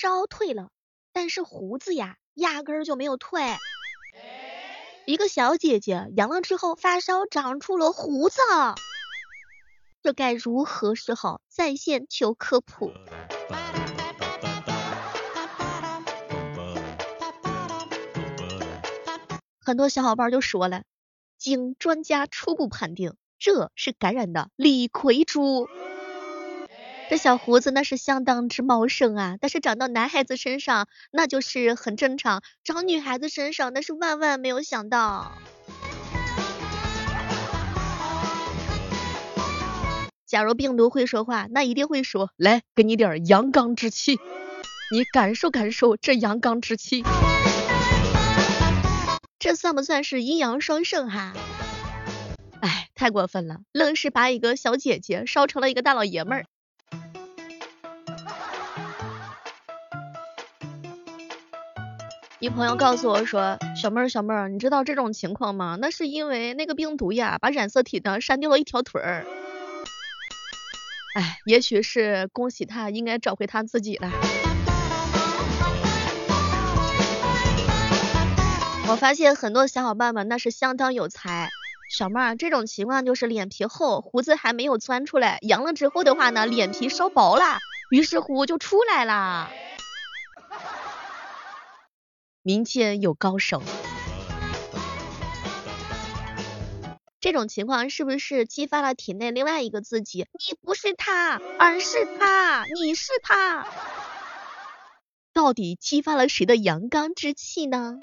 烧退了，但是胡子呀，压根儿就没有退。一个小姐姐阳了之后发烧长出了胡子，这该如何是好？在线求科普。很多小伙伴就说了，经专家初步判定，这是感染的李逵猪。这小胡子那是相当之茂盛啊，但是长到男孩子身上那就是很正常，长女孩子身上那是万万没有想到。假如病毒会说话，那一定会说，来给你点阳刚之气，你感受感受这阳刚之气，这算不算是阴阳双盛哈？哎，太过分了，愣是把一个小姐姐烧成了一个大老爷们儿。一朋友告诉我说：“小妹儿，小妹儿，你知道这种情况吗？那是因为那个病毒呀，把染色体呢删掉了一条腿儿。哎，也许是恭喜他，应该找回他自己了。我发现很多小伙伴们那是相当有才。小妹儿，这种情况就是脸皮厚，胡子还没有钻出来，阳了之后的话呢，脸皮烧薄了，于是乎就出来了。”民间有高手，这种情况是不是激发了体内另外一个自己？你不是他，而是他，你是他，到底激发了谁的阳刚之气呢？